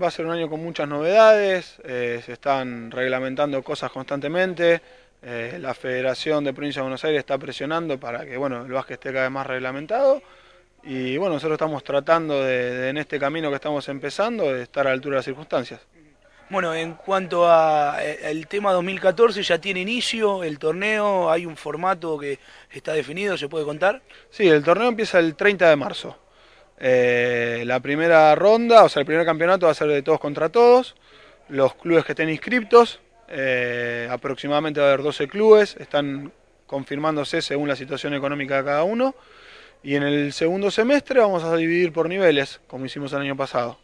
Va a ser un año con muchas novedades, eh, se están reglamentando cosas constantemente, eh, la Federación de Provincia de Buenos Aires está presionando para que bueno, el básquet esté cada vez más reglamentado y bueno, nosotros estamos tratando de, en este camino que estamos empezando de estar a la altura de las circunstancias. Bueno, en cuanto al tema 2014, ya tiene inicio el torneo, hay un formato que está definido, ¿se puede contar? Sí, el torneo empieza el 30 de marzo. Eh, la primera ronda, o sea, el primer campeonato va a ser de todos contra todos. Los clubes que estén inscriptos, eh, aproximadamente va a haber 12 clubes, están confirmándose según la situación económica de cada uno. Y en el segundo semestre vamos a dividir por niveles, como hicimos el año pasado.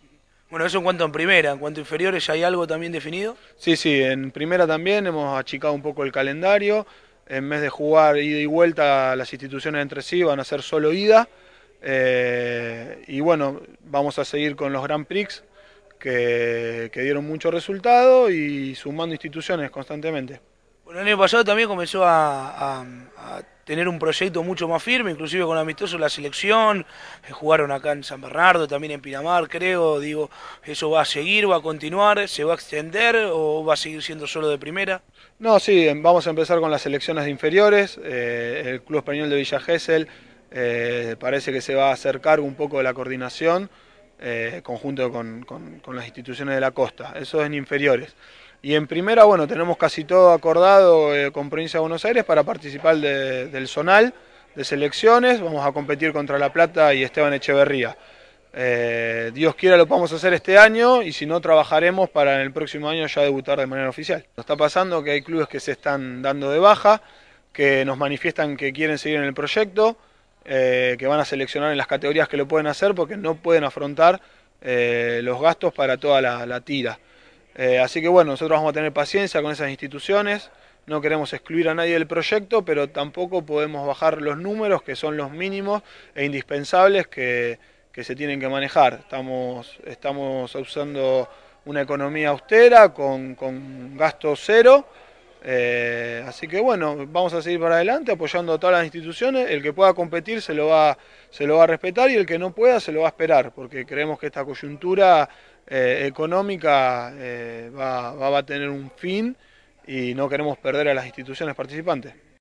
Bueno, eso en cuanto a primera, en cuanto a inferiores, ¿ya hay algo también definido? Sí, sí, en primera también hemos achicado un poco el calendario. En vez de jugar ida y vuelta, las instituciones entre sí van a ser solo ida. Eh, y bueno, vamos a seguir con los Grand Prix que, dieron mucho resultado y sumando instituciones constantemente. Bueno, el año pasado también comenzó a, tener un proyecto mucho más firme, inclusive con amistoso la selección, eh, jugaron acá en San Bernardo, también en Pinamar, creo, digo, ¿eso va a seguir, va a continuar, se va a extender o va a seguir siendo solo de primera? No, sí, vamos a empezar con las selecciones de inferiores, eh, el Club Español de Villa Gesell eh, parece que se va a acercar un poco de la coordinación eh, conjunto con, las instituciones de la costa. Eso es en inferiores. Y en primera, bueno, tenemos casi todo acordado eh, con Provincia de Buenos Aires para participar del zonal de selecciones. Vamos a competir contra La Plata y Esteban Echeverría. Dios quiera lo podamos hacer este año y si no trabajaremos para en el próximo año ya debutar de manera oficial. Nos está pasando que hay clubes que se están dando de baja, que nos manifiestan que quieren seguir en el proyecto. Eh, que van a seleccionar en las categorías que lo pueden hacer porque no pueden afrontar eh, los gastos para toda la, tira. Eh, así que bueno, nosotros vamos a tener paciencia con esas instituciones, no queremos excluir a nadie del proyecto, pero tampoco podemos bajar los números que son los mínimos e indispensables que, se tienen que manejar. Estamos, estamos usando una economía austera con, con gasto cero eh, así que bueno, vamos a seguir para adelante apoyando a todas las instituciones. El que pueda competir se lo va, se lo va a respetar y el que no pueda se lo va a esperar, porque creemos que esta coyuntura eh, económica eh, va, va a tener un fin y no queremos perder a las instituciones participantes.